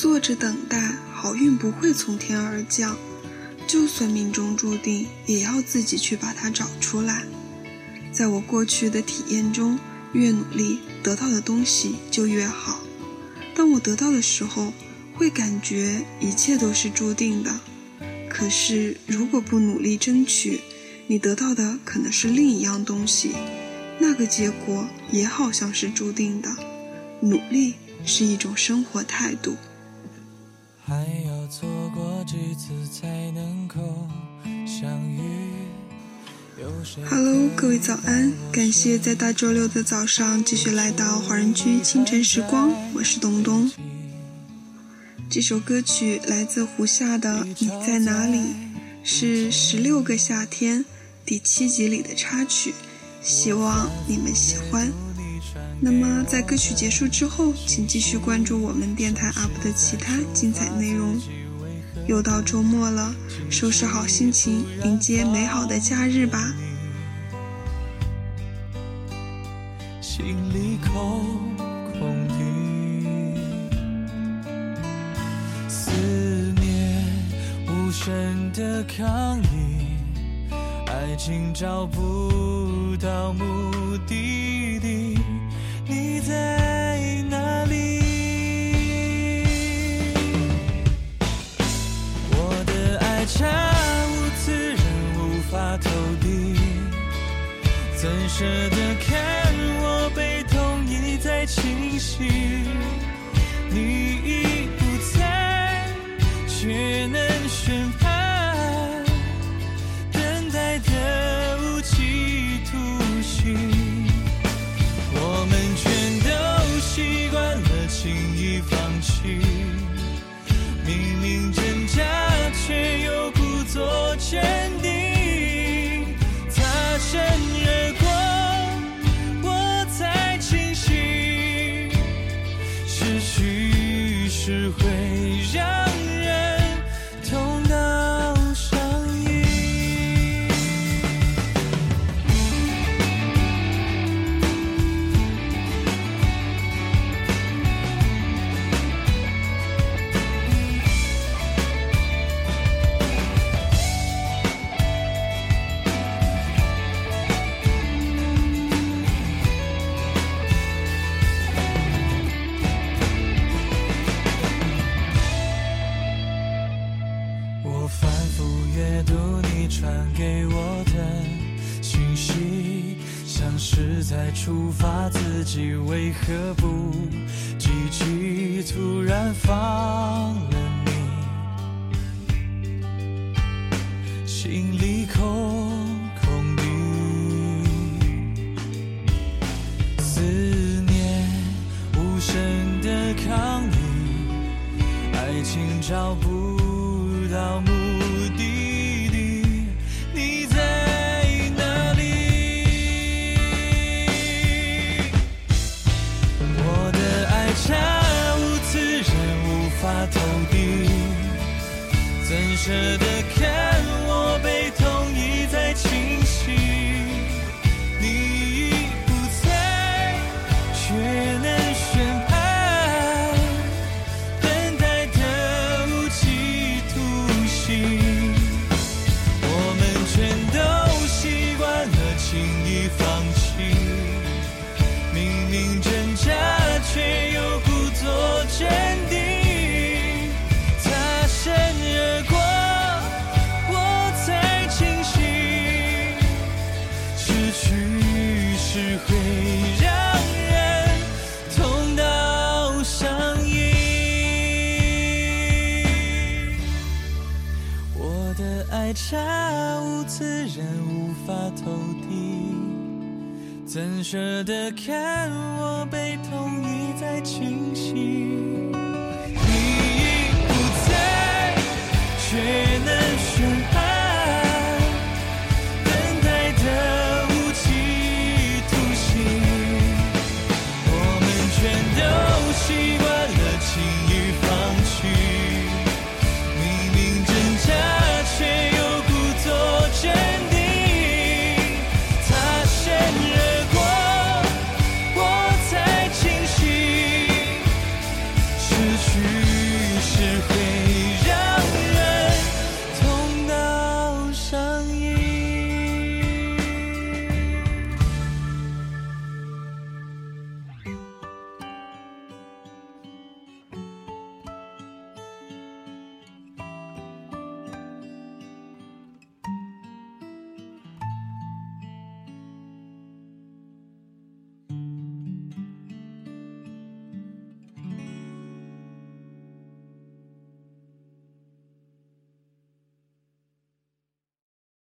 坐着等待，好运不会从天而降。就算命中注定，也要自己去把它找出来。在我过去的体验中，越努力得到的东西就越好。当我得到的时候，会感觉一切都是注定的。可是如果不努力争取，你得到的可能是另一样东西，那个结果也好像是注定的。努力是一种生活态度。还要错过几次才能够相遇。Hello，各位早安！感谢在大周六的早上继续来到华人区清晨时光，我是东东。这首歌曲来自胡夏的《你在哪里》，是《十六个夏天》第七集里的插曲，希望你们喜欢。那么，在歌曲结束之后，请继续关注我们电台 UP 的其他精彩内容。又到周末了，收拾好心情，迎接美好的假日吧。心里空空的，思念无声的抗议，爱情找不到目的地。你在哪里？我的爱悄无此人，无法投递，怎舍得看我被痛一再侵袭？反复阅读你传给我的信息，像是在出发，自己为何不积极？突然放了你，心里空空的，思念无声的抗议，爱情找不舍得看下无此人，无法投递，怎舍得看我被痛一再侵袭？